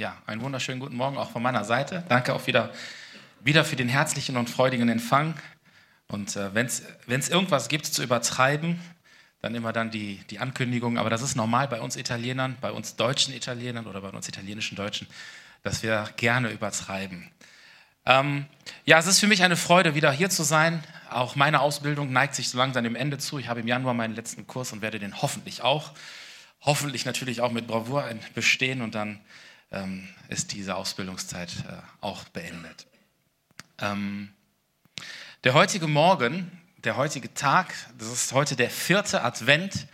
Ja, einen wunderschönen guten Morgen auch von meiner Seite. Danke auch wieder, wieder für den herzlichen und freudigen Empfang. Und äh, wenn es irgendwas gibt zu übertreiben, dann immer dann die, die Ankündigung. Aber das ist normal bei uns Italienern, bei uns deutschen Italienern oder bei uns italienischen Deutschen, dass wir gerne übertreiben. Ähm, ja, es ist für mich eine Freude, wieder hier zu sein. Auch meine Ausbildung neigt sich so langsam dem Ende zu. Ich habe im Januar meinen letzten Kurs und werde den hoffentlich auch, hoffentlich natürlich auch mit Bravour bestehen und dann ähm, ist diese Ausbildungszeit äh, auch beendet. Ähm, der heutige Morgen, der heutige Tag, das ist heute der vierte Advent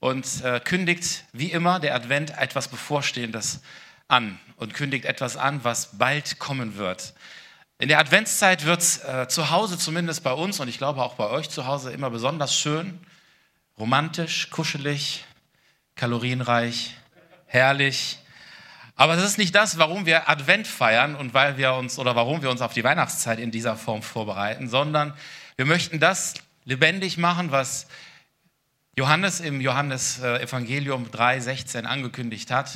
und äh, kündigt wie immer der Advent etwas Bevorstehendes an und kündigt etwas an, was bald kommen wird. In der Adventszeit wird es äh, zu Hause, zumindest bei uns und ich glaube auch bei euch zu Hause, immer besonders schön, romantisch, kuschelig, kalorienreich, herrlich. Aber das ist nicht das, warum wir Advent feiern und weil wir uns oder warum wir uns auf die Weihnachtszeit in dieser Form vorbereiten, sondern wir möchten das lebendig machen, was Johannes im Johannes Evangelium 3:16 angekündigt hat,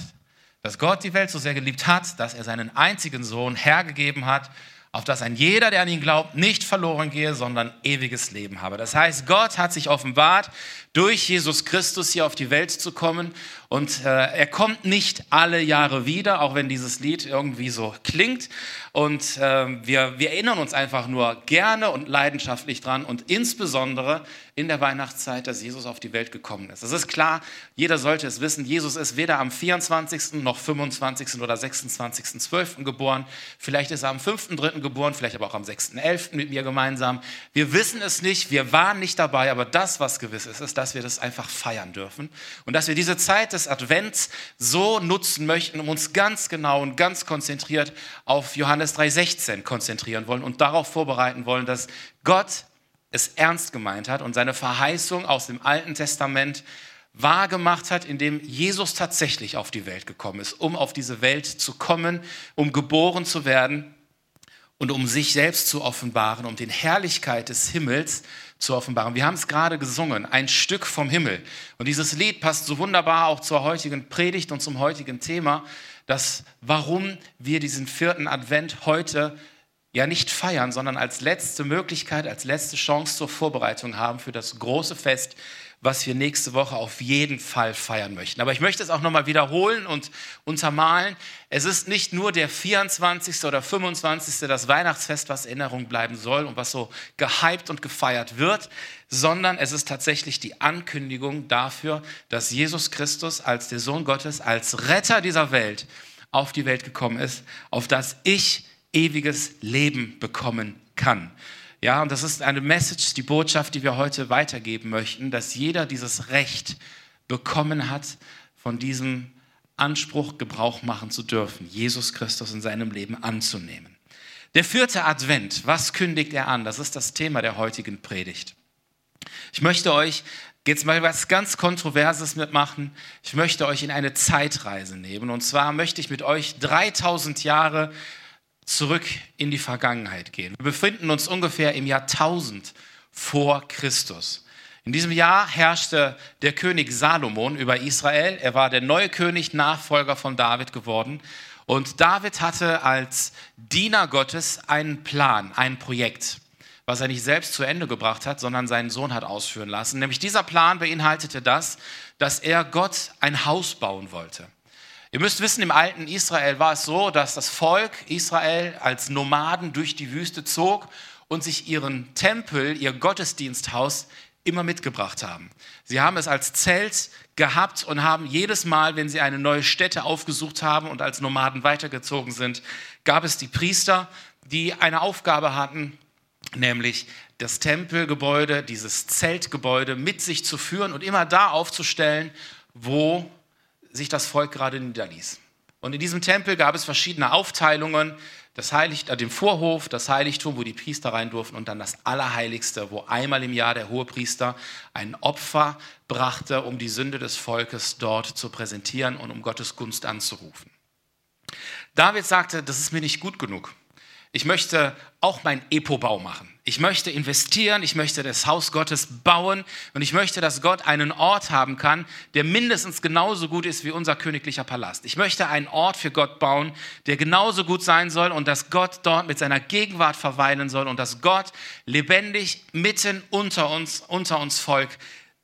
dass Gott die Welt so sehr geliebt hat, dass er seinen einzigen Sohn hergegeben hat, auf dass ein jeder, der an ihn glaubt, nicht verloren gehe, sondern ewiges Leben habe. Das heißt, Gott hat sich offenbart, durch Jesus Christus hier auf die Welt zu kommen. Und äh, er kommt nicht alle Jahre wieder, auch wenn dieses Lied irgendwie so klingt. Und äh, wir, wir erinnern uns einfach nur gerne und leidenschaftlich dran und insbesondere in der Weihnachtszeit, dass Jesus auf die Welt gekommen ist. Es ist klar, jeder sollte es wissen, Jesus ist weder am 24. noch 25. oder 26.12. geboren. Vielleicht ist er am 5.3. geboren, vielleicht aber auch am 6.11. mit mir gemeinsam. Wir wissen es nicht, wir waren nicht dabei, aber das, was gewiss ist, ist, dass wir das einfach feiern dürfen und dass wir diese Zeit des Advents so nutzen möchten, um uns ganz genau und ganz konzentriert auf Johannes 3.16 konzentrieren wollen und darauf vorbereiten wollen, dass Gott es ernst gemeint hat und seine Verheißung aus dem Alten Testament wahrgemacht hat, indem Jesus tatsächlich auf die Welt gekommen ist, um auf diese Welt zu kommen, um geboren zu werden und um sich selbst zu offenbaren, um den Herrlichkeit des Himmels zu offenbaren. Wir haben es gerade gesungen, ein Stück vom Himmel. Und dieses Lied passt so wunderbar auch zur heutigen Predigt und zum heutigen Thema, dass warum wir diesen vierten Advent heute ja nicht feiern, sondern als letzte Möglichkeit, als letzte Chance zur Vorbereitung haben für das große Fest, was wir nächste Woche auf jeden Fall feiern möchten. Aber ich möchte es auch nochmal wiederholen und untermalen. Es ist nicht nur der 24. oder 25. das Weihnachtsfest, was Erinnerung bleiben soll und was so gehypt und gefeiert wird, sondern es ist tatsächlich die Ankündigung dafür, dass Jesus Christus als der Sohn Gottes, als Retter dieser Welt auf die Welt gekommen ist, auf das ich ewiges Leben bekommen kann. Ja, und das ist eine Message, die Botschaft, die wir heute weitergeben möchten, dass jeder dieses Recht bekommen hat, von diesem Anspruch Gebrauch machen zu dürfen, Jesus Christus in seinem Leben anzunehmen. Der vierte Advent, was kündigt er an? Das ist das Thema der heutigen Predigt. Ich möchte euch jetzt mal was ganz Kontroverses mitmachen. Ich möchte euch in eine Zeitreise nehmen. Und zwar möchte ich mit euch 3000 Jahre zurück in die Vergangenheit gehen. Wir befinden uns ungefähr im Jahr 1000 vor Christus. In diesem Jahr herrschte der König Salomon über Israel. Er war der neue König, Nachfolger von David geworden. Und David hatte als Diener Gottes einen Plan, ein Projekt, was er nicht selbst zu Ende gebracht hat, sondern seinen Sohn hat ausführen lassen. Nämlich dieser Plan beinhaltete das, dass er Gott ein Haus bauen wollte. Ihr müsst wissen, im alten Israel war es so, dass das Volk Israel als Nomaden durch die Wüste zog und sich ihren Tempel, ihr Gottesdiensthaus immer mitgebracht haben. Sie haben es als Zelt gehabt und haben jedes Mal, wenn sie eine neue Stätte aufgesucht haben und als Nomaden weitergezogen sind, gab es die Priester, die eine Aufgabe hatten, nämlich das Tempelgebäude, dieses Zeltgebäude mit sich zu führen und immer da aufzustellen, wo sich das Volk gerade niederließ. Und in diesem Tempel gab es verschiedene Aufteilungen, das Heilig, äh, den Vorhof, das Heiligtum, wo die Priester rein durften und dann das Allerheiligste, wo einmal im Jahr der Hohepriester ein Opfer brachte, um die Sünde des Volkes dort zu präsentieren und um Gottes Gunst anzurufen. David sagte, das ist mir nicht gut genug. Ich möchte auch meinen Epo-Bau machen. Ich möchte investieren, ich möchte das Haus Gottes bauen und ich möchte, dass Gott einen Ort haben kann, der mindestens genauso gut ist wie unser königlicher Palast. Ich möchte einen Ort für Gott bauen, der genauso gut sein soll und dass Gott dort mit seiner Gegenwart verweilen soll und dass Gott lebendig mitten unter uns, unter uns Volk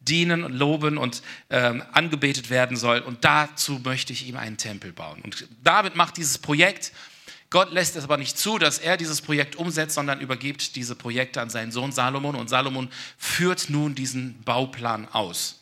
dienen, loben und ähm, angebetet werden soll. Und dazu möchte ich ihm einen Tempel bauen. Und David macht dieses Projekt Gott lässt es aber nicht zu, dass er dieses Projekt umsetzt, sondern übergibt diese Projekte an seinen Sohn Salomon und Salomon führt nun diesen Bauplan aus.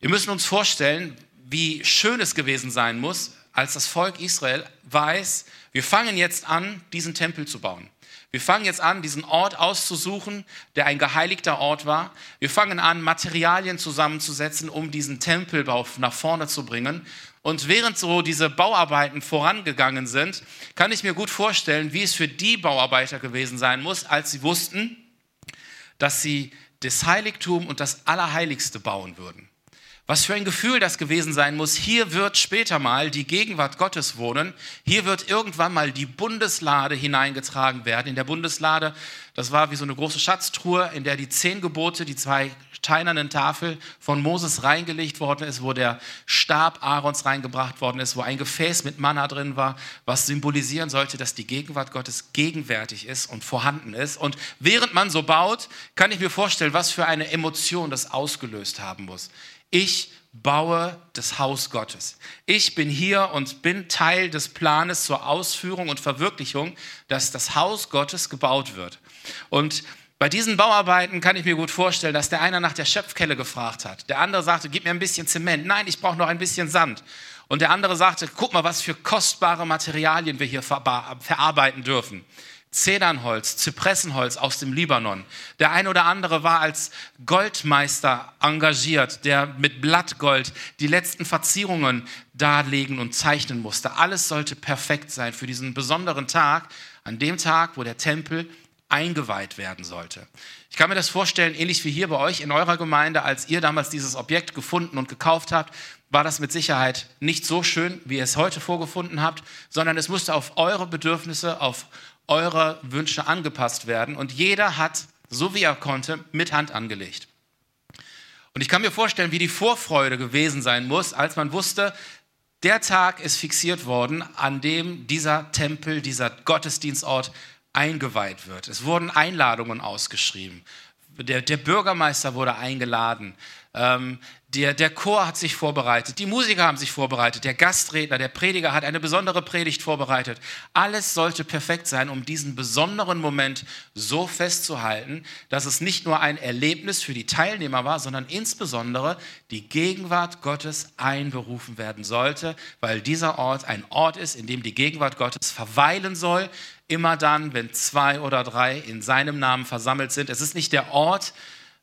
Wir müssen uns vorstellen, wie schön es gewesen sein muss, als das Volk Israel weiß, wir fangen jetzt an, diesen Tempel zu bauen. Wir fangen jetzt an, diesen Ort auszusuchen, der ein geheiligter Ort war. Wir fangen an, Materialien zusammenzusetzen, um diesen Tempelbau nach vorne zu bringen. Und während so diese Bauarbeiten vorangegangen sind, kann ich mir gut vorstellen, wie es für die Bauarbeiter gewesen sein muss, als sie wussten, dass sie das Heiligtum und das Allerheiligste bauen würden. Was für ein Gefühl das gewesen sein muss. Hier wird später mal die Gegenwart Gottes wohnen. Hier wird irgendwann mal die Bundeslade hineingetragen werden. In der Bundeslade, das war wie so eine große Schatztruhe, in der die zehn Gebote, die zwei steinernen Tafel von Moses reingelegt worden ist, wo der Stab Aarons reingebracht worden ist, wo ein Gefäß mit Manna drin war, was symbolisieren sollte, dass die Gegenwart Gottes gegenwärtig ist und vorhanden ist. Und während man so baut, kann ich mir vorstellen, was für eine Emotion das ausgelöst haben muss. Ich baue das Haus Gottes. Ich bin hier und bin Teil des Planes zur Ausführung und Verwirklichung, dass das Haus Gottes gebaut wird. Und bei diesen Bauarbeiten kann ich mir gut vorstellen, dass der eine nach der Schöpfkelle gefragt hat. Der andere sagte, gib mir ein bisschen Zement. Nein, ich brauche noch ein bisschen Sand. Und der andere sagte, guck mal, was für kostbare Materialien wir hier verarbeiten dürfen. Zedernholz, Zypressenholz aus dem Libanon. Der ein oder andere war als Goldmeister engagiert, der mit Blattgold die letzten Verzierungen darlegen und zeichnen musste. Alles sollte perfekt sein für diesen besonderen Tag, an dem Tag, wo der Tempel eingeweiht werden sollte. Ich kann mir das vorstellen, ähnlich wie hier bei euch in eurer Gemeinde, als ihr damals dieses Objekt gefunden und gekauft habt, war das mit Sicherheit nicht so schön, wie ihr es heute vorgefunden habt, sondern es musste auf eure Bedürfnisse, auf eurer Wünsche angepasst werden. Und jeder hat, so wie er konnte, mit Hand angelegt. Und ich kann mir vorstellen, wie die Vorfreude gewesen sein muss, als man wusste, der Tag ist fixiert worden, an dem dieser Tempel, dieser Gottesdienstort eingeweiht wird. Es wurden Einladungen ausgeschrieben. Der, der Bürgermeister wurde eingeladen. Ähm, der, der Chor hat sich vorbereitet, die Musiker haben sich vorbereitet, der Gastredner, der Prediger hat eine besondere Predigt vorbereitet. Alles sollte perfekt sein, um diesen besonderen Moment so festzuhalten, dass es nicht nur ein Erlebnis für die Teilnehmer war, sondern insbesondere die Gegenwart Gottes einberufen werden sollte, weil dieser Ort ein Ort ist, in dem die Gegenwart Gottes verweilen soll, immer dann, wenn zwei oder drei in seinem Namen versammelt sind. Es ist nicht der Ort,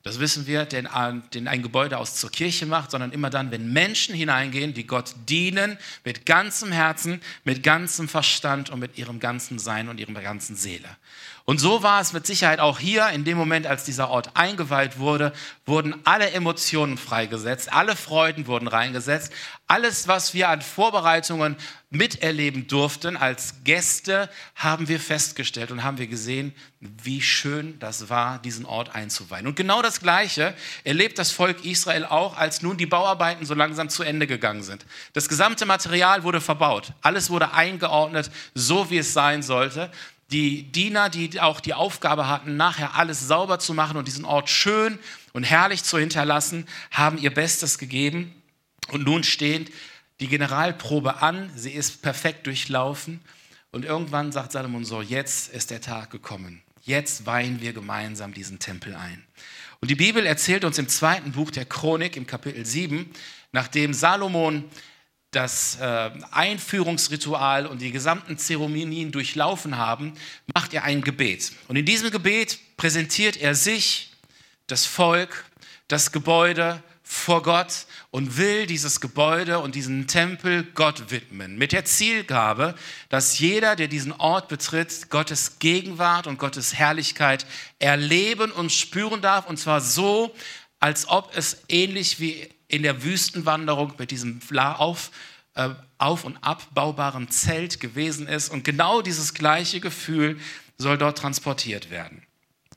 das wissen wir, den, den ein Gebäude aus zur Kirche macht, sondern immer dann, wenn Menschen hineingehen, die Gott dienen, mit ganzem Herzen, mit ganzem Verstand und mit ihrem ganzen Sein und ihrer ganzen Seele. Und so war es mit Sicherheit auch hier, in dem Moment, als dieser Ort eingeweiht wurde, wurden alle Emotionen freigesetzt, alle Freuden wurden reingesetzt, alles, was wir an Vorbereitungen miterleben durften als Gäste, haben wir festgestellt und haben wir gesehen, wie schön das war, diesen Ort einzuweihen. Und genau das Gleiche erlebt das Volk Israel auch, als nun die Bauarbeiten so langsam zu Ende gegangen sind. Das gesamte Material wurde verbaut, alles wurde eingeordnet, so wie es sein sollte die Diener, die auch die Aufgabe hatten, nachher alles sauber zu machen und diesen Ort schön und herrlich zu hinterlassen, haben ihr Bestes gegeben. Und nun steht die Generalprobe an, sie ist perfekt durchlaufen. Und irgendwann sagt Salomon so, jetzt ist der Tag gekommen. Jetzt weihen wir gemeinsam diesen Tempel ein. Und die Bibel erzählt uns im zweiten Buch der Chronik, im Kapitel 7, nachdem Salomon das äh, Einführungsritual und die gesamten Zeremonien durchlaufen haben, macht er ein Gebet. Und in diesem Gebet präsentiert er sich, das Volk, das Gebäude vor Gott und will dieses Gebäude und diesen Tempel Gott widmen. Mit der Zielgabe, dass jeder, der diesen Ort betritt, Gottes Gegenwart und Gottes Herrlichkeit erleben und spüren darf. Und zwar so, als ob es ähnlich wie in der Wüstenwanderung mit diesem auf, äh, auf- und abbaubaren Zelt gewesen ist. Und genau dieses gleiche Gefühl soll dort transportiert werden.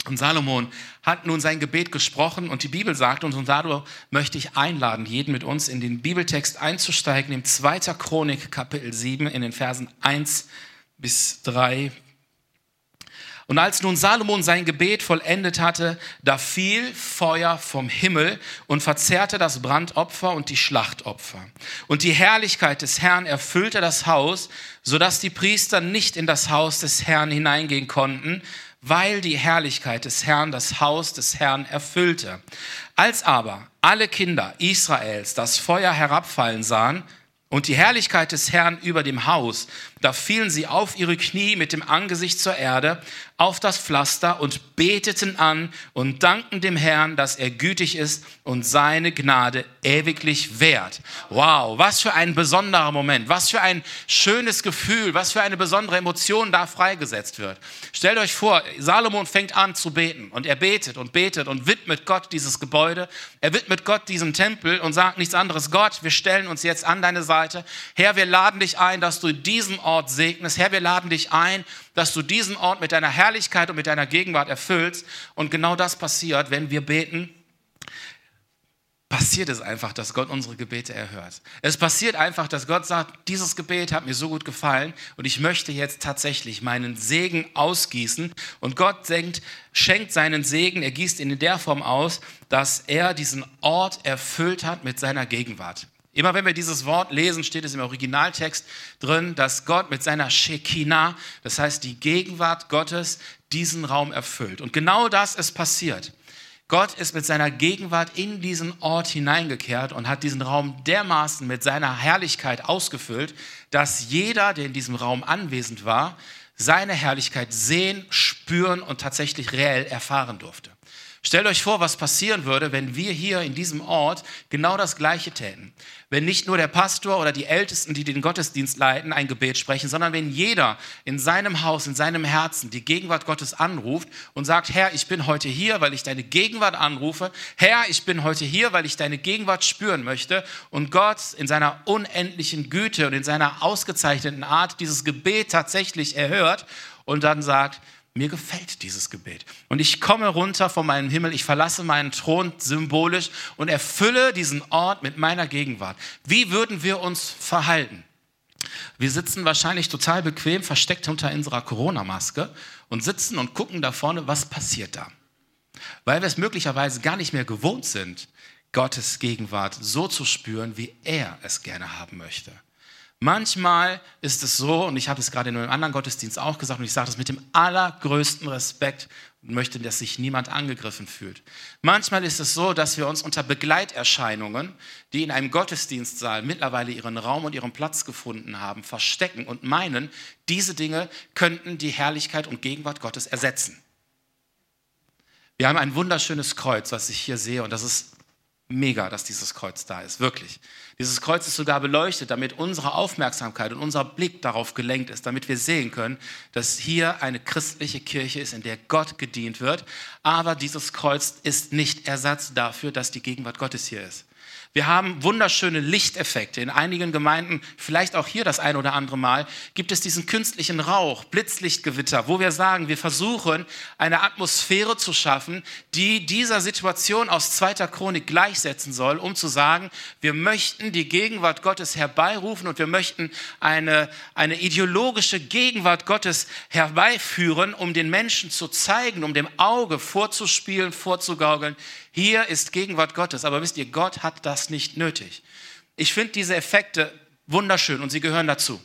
Und Salomon hat nun sein Gebet gesprochen und die Bibel sagt uns, und dadurch möchte ich einladen, jeden mit uns in den Bibeltext einzusteigen, im 2. Chronik Kapitel 7 in den Versen 1 bis 3 und als nun Salomon sein Gebet vollendet hatte, da fiel Feuer vom Himmel und verzehrte das Brandopfer und die Schlachtopfer. Und die Herrlichkeit des Herrn erfüllte das Haus, so dass die Priester nicht in das Haus des Herrn hineingehen konnten, weil die Herrlichkeit des Herrn das Haus des Herrn erfüllte. Als aber alle Kinder Israels das Feuer herabfallen sahen, und die Herrlichkeit des Herrn über dem Haus. Da fielen sie auf ihre Knie mit dem Angesicht zur Erde, auf das Pflaster und beteten an und dankten dem Herrn, dass er gütig ist und seine Gnade ewiglich währt. Wow, was für ein besonderer Moment, was für ein schönes Gefühl, was für eine besondere Emotion da freigesetzt wird. Stellt euch vor, Salomon fängt an zu beten und er betet und betet und widmet Gott dieses Gebäude, er widmet Gott diesen Tempel und sagt nichts anderes, Gott, wir stellen uns jetzt an deine Seite. Herr, wir laden dich ein, dass du diesen Ort segnest. Herr, wir laden dich ein, dass du diesen Ort mit deiner Herrlichkeit und mit deiner Gegenwart erfüllst. Und genau das passiert, wenn wir beten. Passiert es einfach, dass Gott unsere Gebete erhört. Es passiert einfach, dass Gott sagt, dieses Gebet hat mir so gut gefallen und ich möchte jetzt tatsächlich meinen Segen ausgießen. Und Gott denkt, schenkt seinen Segen, er gießt ihn in der Form aus, dass er diesen Ort erfüllt hat mit seiner Gegenwart. Immer wenn wir dieses Wort lesen, steht es im Originaltext drin, dass Gott mit seiner Shekinah, das heißt die Gegenwart Gottes, diesen Raum erfüllt. Und genau das ist passiert. Gott ist mit seiner Gegenwart in diesen Ort hineingekehrt und hat diesen Raum dermaßen mit seiner Herrlichkeit ausgefüllt, dass jeder, der in diesem Raum anwesend war, seine Herrlichkeit sehen, spüren und tatsächlich reell erfahren durfte. Stellt euch vor, was passieren würde, wenn wir hier in diesem Ort genau das Gleiche täten. Wenn nicht nur der Pastor oder die Ältesten, die den Gottesdienst leiten, ein Gebet sprechen, sondern wenn jeder in seinem Haus, in seinem Herzen die Gegenwart Gottes anruft und sagt, Herr, ich bin heute hier, weil ich deine Gegenwart anrufe. Herr, ich bin heute hier, weil ich deine Gegenwart spüren möchte. Und Gott in seiner unendlichen Güte und in seiner ausgezeichneten Art dieses Gebet tatsächlich erhört und dann sagt, mir gefällt dieses Gebet. Und ich komme runter von meinem Himmel, ich verlasse meinen Thron symbolisch und erfülle diesen Ort mit meiner Gegenwart. Wie würden wir uns verhalten? Wir sitzen wahrscheinlich total bequem, versteckt unter unserer Corona-Maske und sitzen und gucken da vorne, was passiert da. Weil wir es möglicherweise gar nicht mehr gewohnt sind, Gottes Gegenwart so zu spüren, wie er es gerne haben möchte. Manchmal ist es so, und ich habe es gerade in einem anderen Gottesdienst auch gesagt, und ich sage das mit dem allergrößten Respekt und möchte, dass sich niemand angegriffen fühlt. Manchmal ist es so, dass wir uns unter Begleiterscheinungen, die in einem Gottesdienstsaal mittlerweile ihren Raum und ihren Platz gefunden haben, verstecken und meinen, diese Dinge könnten die Herrlichkeit und Gegenwart Gottes ersetzen. Wir haben ein wunderschönes Kreuz, was ich hier sehe, und das ist mega, dass dieses Kreuz da ist, wirklich. Dieses Kreuz ist sogar beleuchtet, damit unsere Aufmerksamkeit und unser Blick darauf gelenkt ist, damit wir sehen können, dass hier eine christliche Kirche ist, in der Gott gedient wird. Aber dieses Kreuz ist nicht Ersatz dafür, dass die Gegenwart Gottes hier ist. Wir haben wunderschöne Lichteffekte. In einigen Gemeinden, vielleicht auch hier das ein oder andere Mal, gibt es diesen künstlichen Rauch, Blitzlichtgewitter, wo wir sagen, wir versuchen, eine Atmosphäre zu schaffen, die dieser Situation aus zweiter Chronik gleichsetzen soll, um zu sagen, wir möchten die Gegenwart Gottes herbeirufen und wir möchten eine, eine ideologische Gegenwart Gottes herbeiführen, um den Menschen zu zeigen, um dem Auge vorzuspielen, vorzugaukeln, hier ist Gegenwart Gottes. Aber wisst ihr, Gott hat das nicht nötig. Ich finde diese Effekte wunderschön und sie gehören dazu.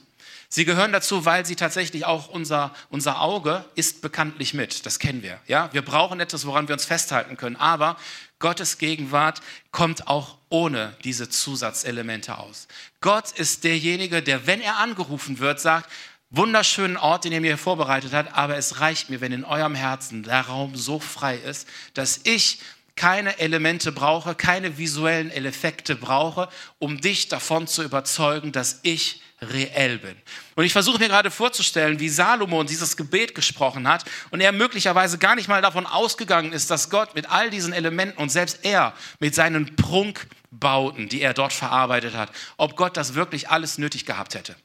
Sie gehören dazu, weil sie tatsächlich auch unser, unser Auge ist bekanntlich mit. Das kennen wir. Ja? Wir brauchen etwas, woran wir uns festhalten können. Aber Gottes Gegenwart kommt auch ohne diese Zusatzelemente aus. Gott ist derjenige, der, wenn er angerufen wird, sagt, wunderschönen Ort, den ihr mir vorbereitet habt, aber es reicht mir, wenn in eurem Herzen der Raum so frei ist, dass ich keine Elemente brauche, keine visuellen Effekte brauche, um dich davon zu überzeugen, dass ich reell bin. Und ich versuche mir gerade vorzustellen, wie Salomon dieses Gebet gesprochen hat und er möglicherweise gar nicht mal davon ausgegangen ist, dass Gott mit all diesen Elementen und selbst er mit seinen Prunkbauten, die er dort verarbeitet hat, ob Gott das wirklich alles nötig gehabt hätte.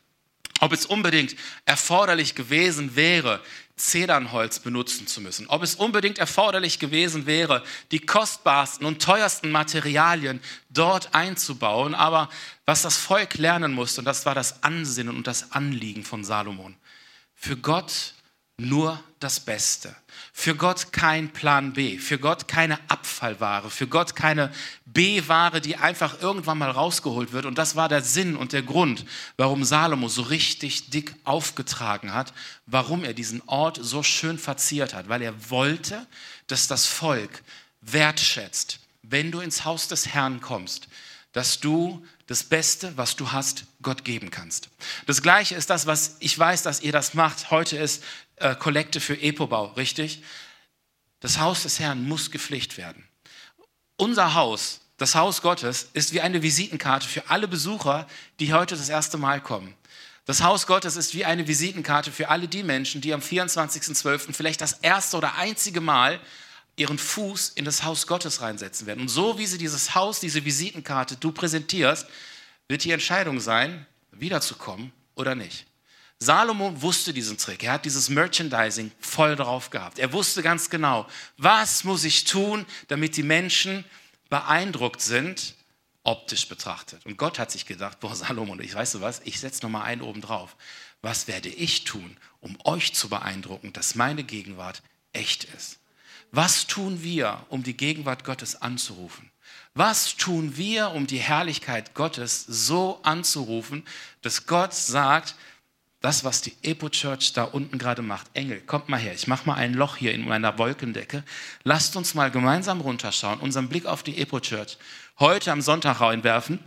ob es unbedingt erforderlich gewesen wäre, Zedernholz benutzen zu müssen, ob es unbedingt erforderlich gewesen wäre, die kostbarsten und teuersten Materialien dort einzubauen. Aber was das Volk lernen musste, und das war das Ansinnen und das Anliegen von Salomon, für Gott nur das Beste. Für Gott kein Plan B, für Gott keine Abfallware, für Gott keine B-Ware, die einfach irgendwann mal rausgeholt wird. Und das war der Sinn und der Grund, warum Salomo so richtig dick aufgetragen hat, warum er diesen Ort so schön verziert hat, weil er wollte, dass das Volk wertschätzt, wenn du ins Haus des Herrn kommst, dass du das Beste, was du hast, Gott geben kannst. Das Gleiche ist das, was ich weiß, dass ihr das macht. Heute ist äh, Kollekte für Epobau, richtig? Das Haus des Herrn muss gepflegt werden. Unser Haus, das Haus Gottes, ist wie eine Visitenkarte für alle Besucher, die heute das erste Mal kommen. Das Haus Gottes ist wie eine Visitenkarte für alle die Menschen, die am 24.12. vielleicht das erste oder einzige Mal ihren Fuß in das Haus Gottes reinsetzen werden. Und so wie sie dieses Haus, diese Visitenkarte du präsentierst, wird die Entscheidung sein, wiederzukommen oder nicht. Salomo wusste diesen Trick. Er hat dieses Merchandising voll drauf gehabt. Er wusste ganz genau, was muss ich tun, damit die Menschen beeindruckt sind, optisch betrachtet. Und Gott hat sich gedacht, boah, Salomo, ich weiß du was, ich setze nochmal einen oben drauf. Was werde ich tun, um euch zu beeindrucken, dass meine Gegenwart echt ist? Was tun wir, um die Gegenwart Gottes anzurufen? Was tun wir, um die Herrlichkeit Gottes so anzurufen, dass Gott sagt, das, was die Epo Church da unten gerade macht. Engel, kommt mal her, ich mache mal ein Loch hier in meiner Wolkendecke. Lasst uns mal gemeinsam runterschauen, unseren Blick auf die Epo Church heute am Sonntag reinwerfen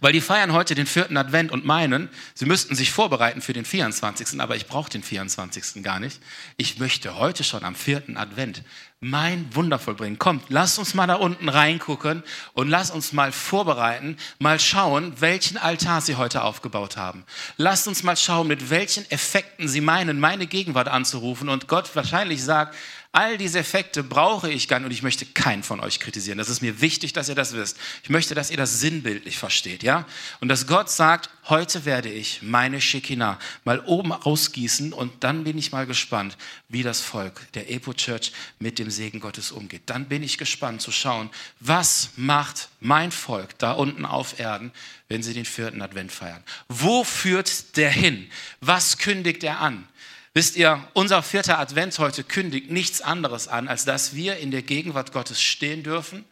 weil die feiern heute den vierten Advent und meinen, sie müssten sich vorbereiten für den 24. Aber ich brauche den 24. gar nicht. Ich möchte heute schon am vierten Advent mein Wunder vollbringen. Kommt, lasst uns mal da unten reingucken und lasst uns mal vorbereiten, mal schauen, welchen Altar sie heute aufgebaut haben. Lasst uns mal schauen, mit welchen Effekten sie meinen, meine Gegenwart anzurufen und Gott wahrscheinlich sagt, All diese Effekte brauche ich gar nicht und ich möchte keinen von euch kritisieren. Das ist mir wichtig, dass ihr das wisst. Ich möchte, dass ihr das sinnbildlich versteht, ja? Und dass Gott sagt, heute werde ich meine Shekinah mal oben ausgießen und dann bin ich mal gespannt, wie das Volk der Epo Church mit dem Segen Gottes umgeht. Dann bin ich gespannt zu schauen, was macht mein Volk da unten auf Erden, wenn sie den vierten Advent feiern. Wo führt der hin? Was kündigt er an? Wisst ihr, unser vierter Advent heute kündigt nichts anderes an, als dass wir in der Gegenwart Gottes stehen dürfen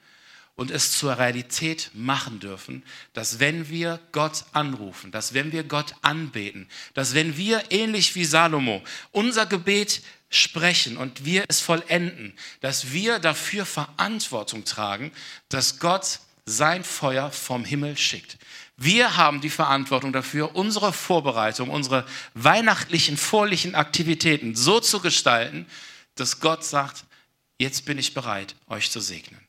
und es zur Realität machen dürfen, dass wenn wir Gott anrufen, dass wenn wir Gott anbeten, dass wenn wir ähnlich wie Salomo unser Gebet sprechen und wir es vollenden, dass wir dafür Verantwortung tragen, dass Gott sein Feuer vom Himmel schickt. Wir haben die Verantwortung dafür, unsere Vorbereitung, unsere weihnachtlichen, vorlichen Aktivitäten so zu gestalten, dass Gott sagt, jetzt bin ich bereit, euch zu segnen.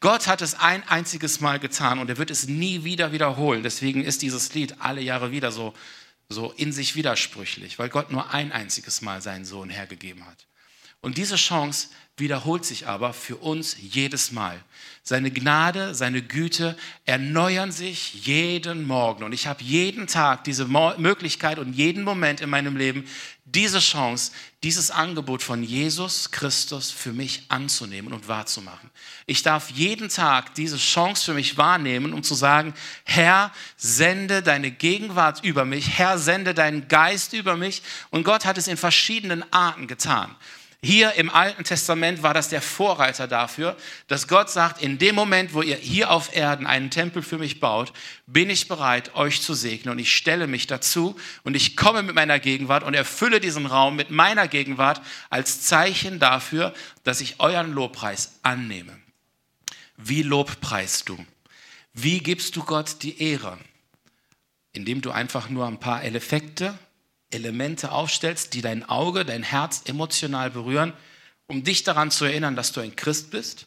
Gott hat es ein einziges Mal getan und er wird es nie wieder wiederholen. Deswegen ist dieses Lied alle Jahre wieder so, so in sich widersprüchlich, weil Gott nur ein einziges Mal seinen Sohn hergegeben hat. Und diese Chance wiederholt sich aber für uns jedes Mal. Seine Gnade, seine Güte erneuern sich jeden Morgen. Und ich habe jeden Tag diese Möglichkeit und jeden Moment in meinem Leben diese Chance, dieses Angebot von Jesus Christus für mich anzunehmen und wahrzumachen. Ich darf jeden Tag diese Chance für mich wahrnehmen, um zu sagen, Herr, sende deine Gegenwart über mich, Herr, sende deinen Geist über mich. Und Gott hat es in verschiedenen Arten getan. Hier im Alten Testament war das der Vorreiter dafür, dass Gott sagt, in dem Moment, wo ihr hier auf Erden einen Tempel für mich baut, bin ich bereit, euch zu segnen und ich stelle mich dazu und ich komme mit meiner Gegenwart und erfülle diesen Raum mit meiner Gegenwart als Zeichen dafür, dass ich euren Lobpreis annehme. Wie lobpreist du? Wie gibst du Gott die Ehre? Indem du einfach nur ein paar Effekte Elemente aufstellst, die dein Auge, dein Herz emotional berühren, um dich daran zu erinnern, dass du ein Christ bist?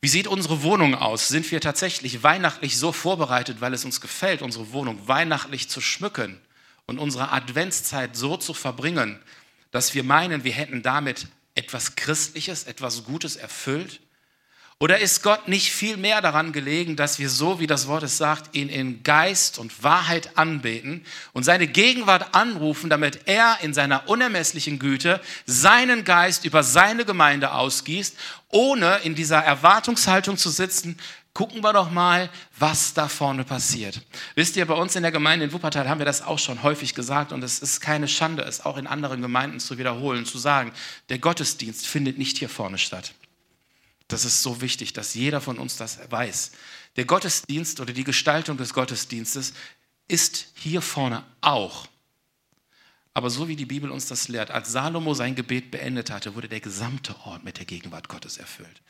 Wie sieht unsere Wohnung aus? Sind wir tatsächlich weihnachtlich so vorbereitet, weil es uns gefällt, unsere Wohnung weihnachtlich zu schmücken und unsere Adventszeit so zu verbringen, dass wir meinen, wir hätten damit etwas Christliches, etwas Gutes erfüllt? Oder ist Gott nicht viel mehr daran gelegen, dass wir so, wie das Wort es sagt, ihn in Geist und Wahrheit anbeten und seine Gegenwart anrufen, damit er in seiner unermesslichen Güte seinen Geist über seine Gemeinde ausgießt, ohne in dieser Erwartungshaltung zu sitzen, gucken wir doch mal, was da vorne passiert. Wisst ihr, bei uns in der Gemeinde in Wuppertal haben wir das auch schon häufig gesagt und es ist keine Schande, es auch in anderen Gemeinden zu wiederholen, zu sagen, der Gottesdienst findet nicht hier vorne statt. Das ist so wichtig, dass jeder von uns das weiß. Der Gottesdienst oder die Gestaltung des Gottesdienstes ist hier vorne auch. Aber so wie die Bibel uns das lehrt, als Salomo sein Gebet beendet hatte, wurde der gesamte Ort mit der Gegenwart Gottes erfüllt.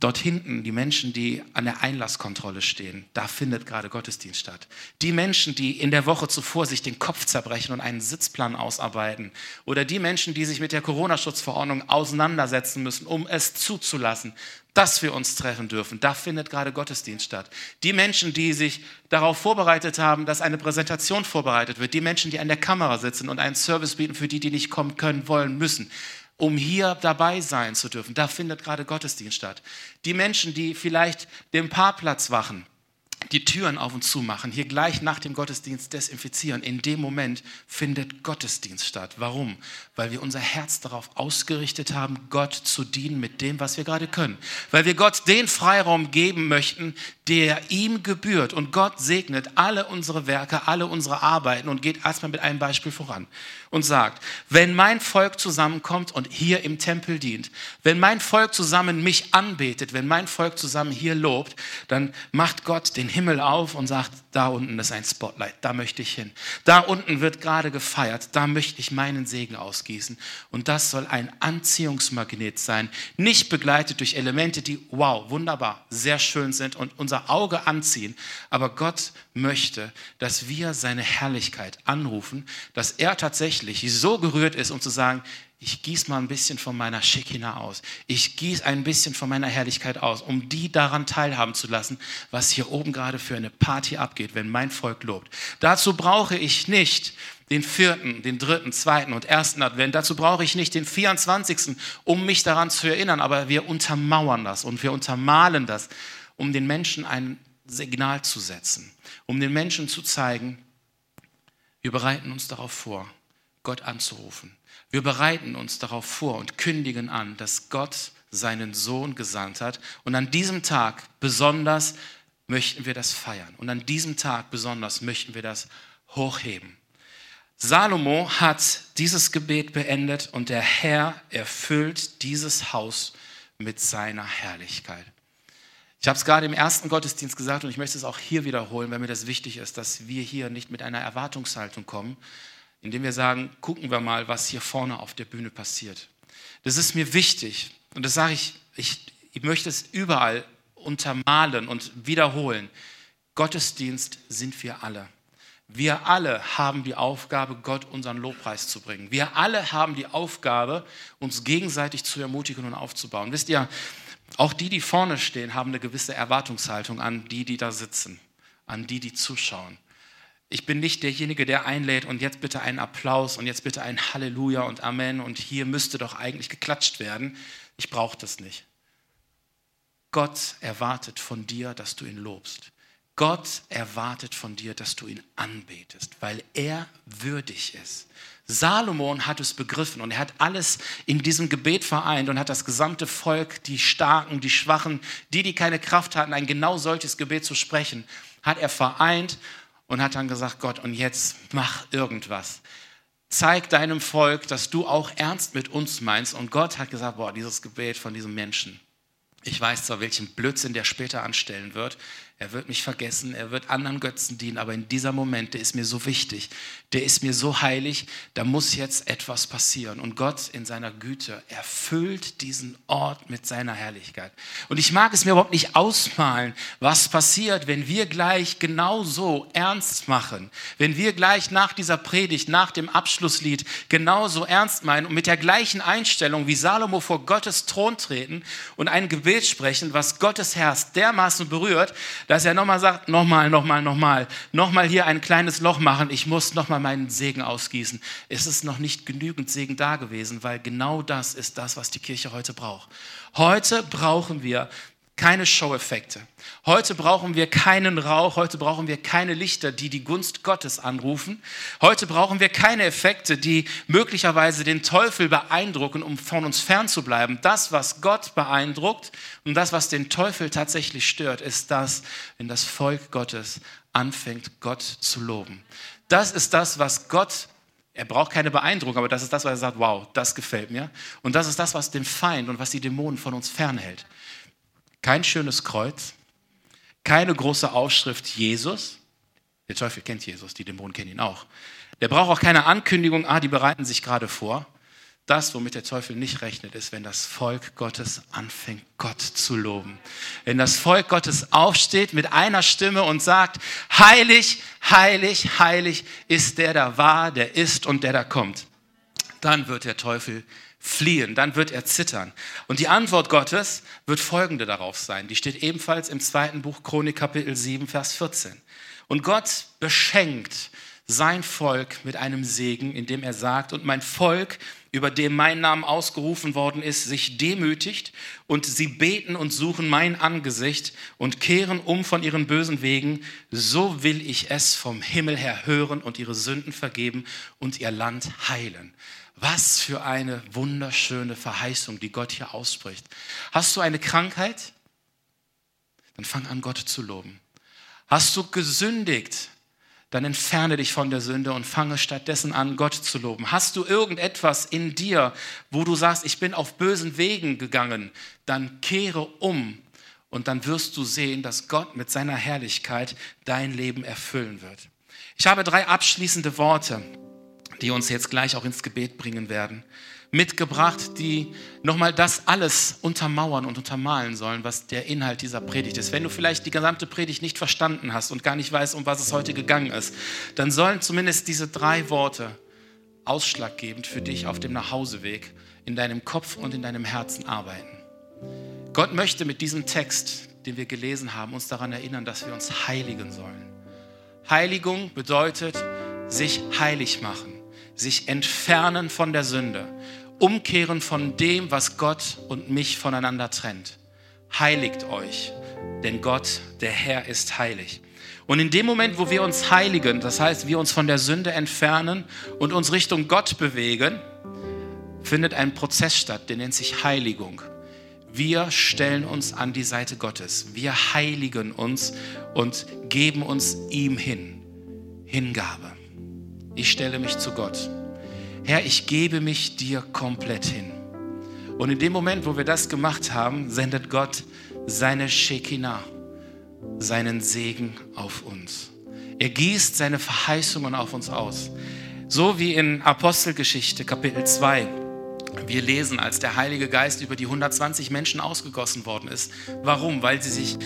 Dort hinten, die Menschen, die an der Einlasskontrolle stehen, da findet gerade Gottesdienst statt. Die Menschen, die in der Woche zuvor sich den Kopf zerbrechen und einen Sitzplan ausarbeiten. Oder die Menschen, die sich mit der Corona-Schutzverordnung auseinandersetzen müssen, um es zuzulassen, dass wir uns treffen dürfen. Da findet gerade Gottesdienst statt. Die Menschen, die sich darauf vorbereitet haben, dass eine Präsentation vorbereitet wird. Die Menschen, die an der Kamera sitzen und einen Service bieten für die, die nicht kommen können, wollen, müssen um hier dabei sein zu dürfen. Da findet gerade Gottesdienst statt. Die Menschen, die vielleicht den Parkplatz wachen, die Türen auf und zu machen, hier gleich nach dem Gottesdienst desinfizieren. In dem Moment findet Gottesdienst statt. Warum? Weil wir unser Herz darauf ausgerichtet haben, Gott zu dienen mit dem, was wir gerade können. Weil wir Gott den Freiraum geben möchten, der ihm gebührt. Und Gott segnet alle unsere Werke, alle unsere Arbeiten und geht erstmal mit einem Beispiel voran und sagt, wenn mein Volk zusammenkommt und hier im Tempel dient, wenn mein Volk zusammen mich anbetet, wenn mein Volk zusammen hier lobt, dann macht Gott den Himmel auf und sagt, da unten ist ein Spotlight, da möchte ich hin. Da unten wird gerade gefeiert, da möchte ich meinen Segen ausgießen. Und das soll ein Anziehungsmagnet sein, nicht begleitet durch Elemente, die, wow, wunderbar, sehr schön sind und unser Auge anziehen. Aber Gott möchte, dass wir seine Herrlichkeit anrufen, dass er tatsächlich so gerührt ist, um zu sagen, ich gieße mal ein bisschen von meiner Shekinah aus. Ich gieße ein bisschen von meiner Herrlichkeit aus, um die daran teilhaben zu lassen, was hier oben gerade für eine Party abgeht, wenn mein Volk lobt. Dazu brauche ich nicht den vierten, den dritten, zweiten und ersten Advent. Dazu brauche ich nicht den 24., um mich daran zu erinnern, aber wir untermauern das und wir untermalen das, um den Menschen ein Signal zu setzen, um den Menschen zu zeigen, wir bereiten uns darauf vor, Gott anzurufen. Wir bereiten uns darauf vor und kündigen an, dass Gott seinen Sohn gesandt hat. Und an diesem Tag besonders möchten wir das feiern. Und an diesem Tag besonders möchten wir das hochheben. Salomo hat dieses Gebet beendet und der Herr erfüllt dieses Haus mit seiner Herrlichkeit. Ich habe es gerade im ersten Gottesdienst gesagt und ich möchte es auch hier wiederholen, weil mir das wichtig ist, dass wir hier nicht mit einer Erwartungshaltung kommen, indem wir sagen, gucken wir mal, was hier vorne auf der Bühne passiert. Das ist mir wichtig und das sage ich, ich, ich möchte es überall untermalen und wiederholen. Gottesdienst sind wir alle. Wir alle haben die Aufgabe, Gott unseren Lobpreis zu bringen. Wir alle haben die Aufgabe, uns gegenseitig zu ermutigen und aufzubauen. Wisst ihr, auch die, die vorne stehen, haben eine gewisse Erwartungshaltung an die, die da sitzen, an die, die zuschauen. Ich bin nicht derjenige, der einlädt und jetzt bitte einen Applaus und jetzt bitte ein Halleluja und Amen und hier müsste doch eigentlich geklatscht werden. Ich brauche das nicht. Gott erwartet von dir, dass du ihn lobst. Gott erwartet von dir, dass du ihn anbetest, weil er würdig ist. Salomon hat es begriffen und er hat alles in diesem Gebet vereint und hat das gesamte Volk, die Starken, die Schwachen, die, die keine Kraft hatten, ein genau solches Gebet zu sprechen, hat er vereint und hat dann gesagt, Gott, und jetzt mach irgendwas. Zeig deinem Volk, dass du auch ernst mit uns meinst. Und Gott hat gesagt, boah, dieses Gebet von diesem Menschen. Ich weiß zwar, welchen Blödsinn der später anstellen wird. Er wird mich vergessen, er wird anderen Götzen dienen, aber in dieser Moment, der ist mir so wichtig, der ist mir so heilig, da muss jetzt etwas passieren. Und Gott in seiner Güte erfüllt diesen Ort mit seiner Herrlichkeit. Und ich mag es mir überhaupt nicht ausmalen, was passiert, wenn wir gleich genau so ernst machen, wenn wir gleich nach dieser Predigt, nach dem Abschlusslied genauso ernst meinen und mit der gleichen Einstellung wie Salomo vor Gottes Thron treten und ein Gebet sprechen, was Gottes Herz dermaßen berührt, dass er nochmal sagt, nochmal, nochmal, nochmal, nochmal hier ein kleines Loch machen, ich muss nochmal meinen Segen ausgießen. Es ist noch nicht genügend Segen da gewesen, weil genau das ist das, was die Kirche heute braucht. Heute brauchen wir keine Show-Effekte. Heute brauchen wir keinen Rauch, heute brauchen wir keine Lichter, die die Gunst Gottes anrufen. Heute brauchen wir keine Effekte, die möglicherweise den Teufel beeindrucken, um von uns fernzubleiben. Das, was Gott beeindruckt und das, was den Teufel tatsächlich stört, ist das, wenn das Volk Gottes anfängt, Gott zu loben. Das ist das, was Gott er braucht keine Beeindruckung, aber das ist das, was er sagt, wow, das gefällt mir. Und das ist das, was den Feind und was die Dämonen von uns fernhält. Kein schönes Kreuz, keine große Aufschrift Jesus. Der Teufel kennt Jesus, die Dämonen kennen ihn auch. Der braucht auch keine Ankündigung, ah, die bereiten sich gerade vor. Das, womit der Teufel nicht rechnet, ist, wenn das Volk Gottes anfängt, Gott zu loben. Wenn das Volk Gottes aufsteht mit einer Stimme und sagt, heilig, heilig, heilig ist der da war, der ist und der da kommt. Dann wird der Teufel fliehen, dann wird er zittern. Und die Antwort Gottes wird folgende darauf sein. Die steht ebenfalls im zweiten Buch Chronik Kapitel 7, Vers 14. Und Gott beschenkt sein Volk mit einem Segen, indem er sagt, und mein Volk, über dem mein Name ausgerufen worden ist, sich demütigt und sie beten und suchen mein Angesicht und kehren um von ihren bösen Wegen, so will ich es vom Himmel her hören und ihre Sünden vergeben und ihr Land heilen. Was für eine wunderschöne Verheißung, die Gott hier ausspricht. Hast du eine Krankheit? Dann fang an, Gott zu loben. Hast du gesündigt? Dann entferne dich von der Sünde und fange stattdessen an, Gott zu loben. Hast du irgendetwas in dir, wo du sagst, ich bin auf bösen Wegen gegangen? Dann kehre um und dann wirst du sehen, dass Gott mit seiner Herrlichkeit dein Leben erfüllen wird. Ich habe drei abschließende Worte die uns jetzt gleich auch ins Gebet bringen werden, mitgebracht, die nochmal das alles untermauern und untermalen sollen, was der Inhalt dieser Predigt ist. Wenn du vielleicht die gesamte Predigt nicht verstanden hast und gar nicht weißt, um was es heute gegangen ist, dann sollen zumindest diese drei Worte ausschlaggebend für dich auf dem Nachhauseweg in deinem Kopf und in deinem Herzen arbeiten. Gott möchte mit diesem Text, den wir gelesen haben, uns daran erinnern, dass wir uns heiligen sollen. Heiligung bedeutet sich heilig machen sich entfernen von der Sünde, umkehren von dem, was Gott und mich voneinander trennt. Heiligt euch, denn Gott, der Herr, ist heilig. Und in dem Moment, wo wir uns heiligen, das heißt, wir uns von der Sünde entfernen und uns Richtung Gott bewegen, findet ein Prozess statt, der nennt sich Heiligung. Wir stellen uns an die Seite Gottes. Wir heiligen uns und geben uns ihm hin. Hingabe ich stelle mich zu Gott. Herr, ich gebe mich dir komplett hin. Und in dem Moment, wo wir das gemacht haben, sendet Gott seine Shekinah, seinen Segen auf uns. Er gießt seine Verheißungen auf uns aus. So wie in Apostelgeschichte Kapitel 2. Wir lesen, als der Heilige Geist über die 120 Menschen ausgegossen worden ist. Warum? Weil sie sich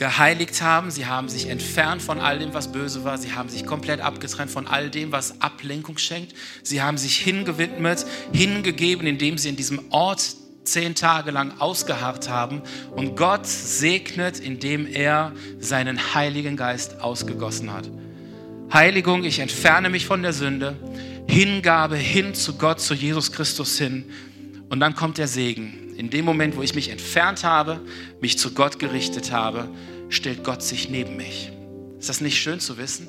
geheiligt haben. Sie haben sich entfernt von all dem, was böse war. Sie haben sich komplett abgetrennt von all dem, was Ablenkung schenkt. Sie haben sich hingewidmet, hingegeben, indem sie in diesem Ort zehn Tage lang ausgeharrt haben. Und Gott segnet, indem er seinen Heiligen Geist ausgegossen hat. Heiligung, ich entferne mich von der Sünde. Hingabe hin zu Gott, zu Jesus Christus hin. Und dann kommt der Segen in dem Moment, wo ich mich entfernt habe, mich zu Gott gerichtet habe, stellt Gott sich neben mich. Ist das nicht schön zu wissen?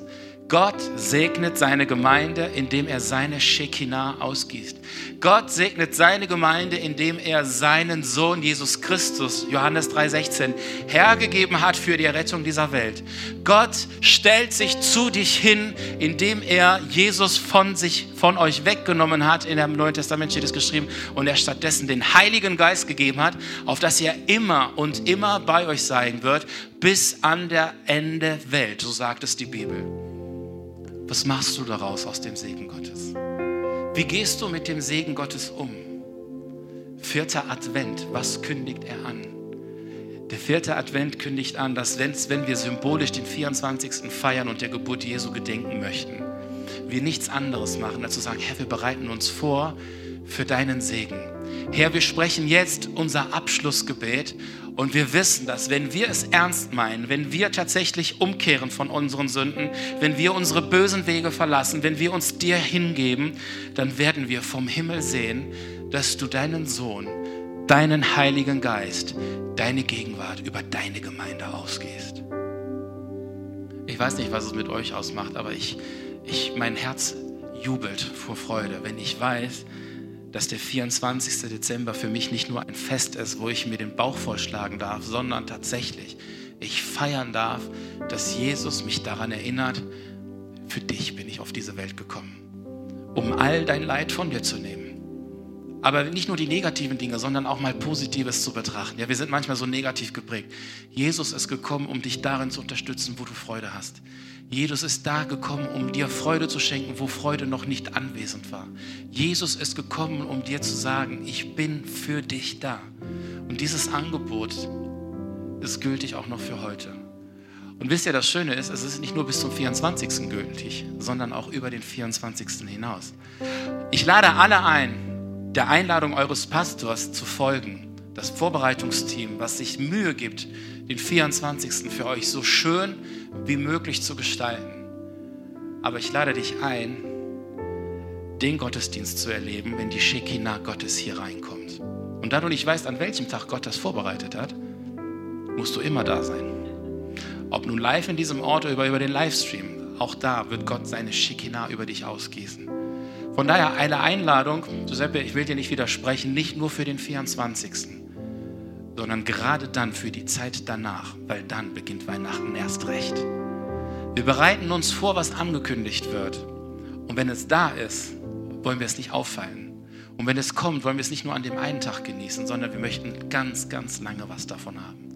Gott segnet seine Gemeinde, indem er seine Shekinah ausgießt. Gott segnet seine Gemeinde, indem er seinen Sohn Jesus Christus, Johannes 3,16, hergegeben hat für die Errettung dieser Welt. Gott stellt sich zu dich hin, indem er Jesus von sich, von euch weggenommen hat. In dem Neuen Testament steht es geschrieben und er stattdessen den Heiligen Geist gegeben hat, auf dass er immer und immer bei euch sein wird, bis an der Ende Welt. So sagt es die Bibel. Was machst du daraus aus dem Segen Gottes? Wie gehst du mit dem Segen Gottes um? Vierter Advent, was kündigt er an? Der vierte Advent kündigt an, dass wenn wir symbolisch den 24. feiern und der Geburt Jesu gedenken möchten, wir nichts anderes machen, als zu sagen, Herr, wir bereiten uns vor für deinen Segen. Herr, wir sprechen jetzt unser Abschlussgebet und wir wissen, dass wenn wir es ernst meinen, wenn wir tatsächlich umkehren von unseren Sünden, wenn wir unsere bösen Wege verlassen, wenn wir uns dir hingeben, dann werden wir vom Himmel sehen, dass du deinen Sohn, deinen Heiligen Geist, deine Gegenwart über deine Gemeinde ausgehst. Ich weiß nicht, was es mit euch ausmacht, aber ich, ich, mein Herz jubelt vor Freude, wenn ich weiß, dass der 24. Dezember für mich nicht nur ein Fest ist, wo ich mir den Bauch vollschlagen darf, sondern tatsächlich ich feiern darf, dass Jesus mich daran erinnert, für dich bin ich auf diese Welt gekommen, um all dein Leid von dir zu nehmen. Aber nicht nur die negativen Dinge, sondern auch mal Positives zu betrachten. Ja, wir sind manchmal so negativ geprägt. Jesus ist gekommen, um dich darin zu unterstützen, wo du Freude hast. Jesus ist da gekommen, um dir Freude zu schenken, wo Freude noch nicht anwesend war. Jesus ist gekommen, um dir zu sagen, ich bin für dich da. Und dieses Angebot ist gültig auch noch für heute. Und wisst ihr, das Schöne ist, es ist nicht nur bis zum 24. gültig, sondern auch über den 24. hinaus. Ich lade alle ein, der Einladung eures Pastors zu folgen. Das Vorbereitungsteam, was sich Mühe gibt, den 24. für euch so schön wie möglich zu gestalten. Aber ich lade dich ein, den Gottesdienst zu erleben, wenn die Shekinah Gottes hier reinkommt. Und da du nicht weißt, an welchem Tag Gott das vorbereitet hat, musst du immer da sein. Ob nun live in diesem Ort oder über den Livestream, auch da wird Gott seine Shekinah über dich ausgießen. Von daher eine Einladung, Giuseppe, ich will dir nicht widersprechen, nicht nur für den 24 sondern gerade dann für die Zeit danach, weil dann beginnt Weihnachten erst recht. Wir bereiten uns vor, was angekündigt wird. Und wenn es da ist, wollen wir es nicht auffallen. Und wenn es kommt, wollen wir es nicht nur an dem einen Tag genießen, sondern wir möchten ganz, ganz lange was davon haben.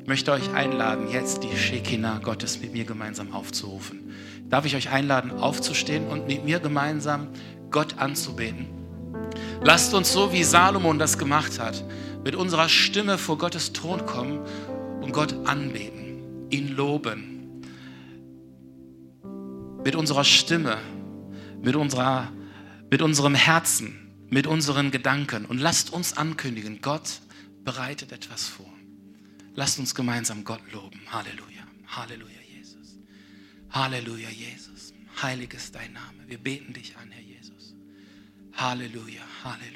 Ich möchte euch einladen, jetzt die Shekinah Gottes mit mir gemeinsam aufzurufen. Darf ich euch einladen, aufzustehen und mit mir gemeinsam Gott anzubeten? Lasst uns so, wie Salomon das gemacht hat, mit unserer Stimme vor Gottes Thron kommen und Gott anbeten, ihn loben. Mit unserer Stimme, mit, unserer, mit unserem Herzen, mit unseren Gedanken. Und lasst uns ankündigen, Gott bereitet etwas vor. Lasst uns gemeinsam Gott loben. Halleluja. Halleluja. Halleluja, Jesus. Heilig ist dein Name. Wir beten dich an, Herr Jesus. Halleluja, Halleluja.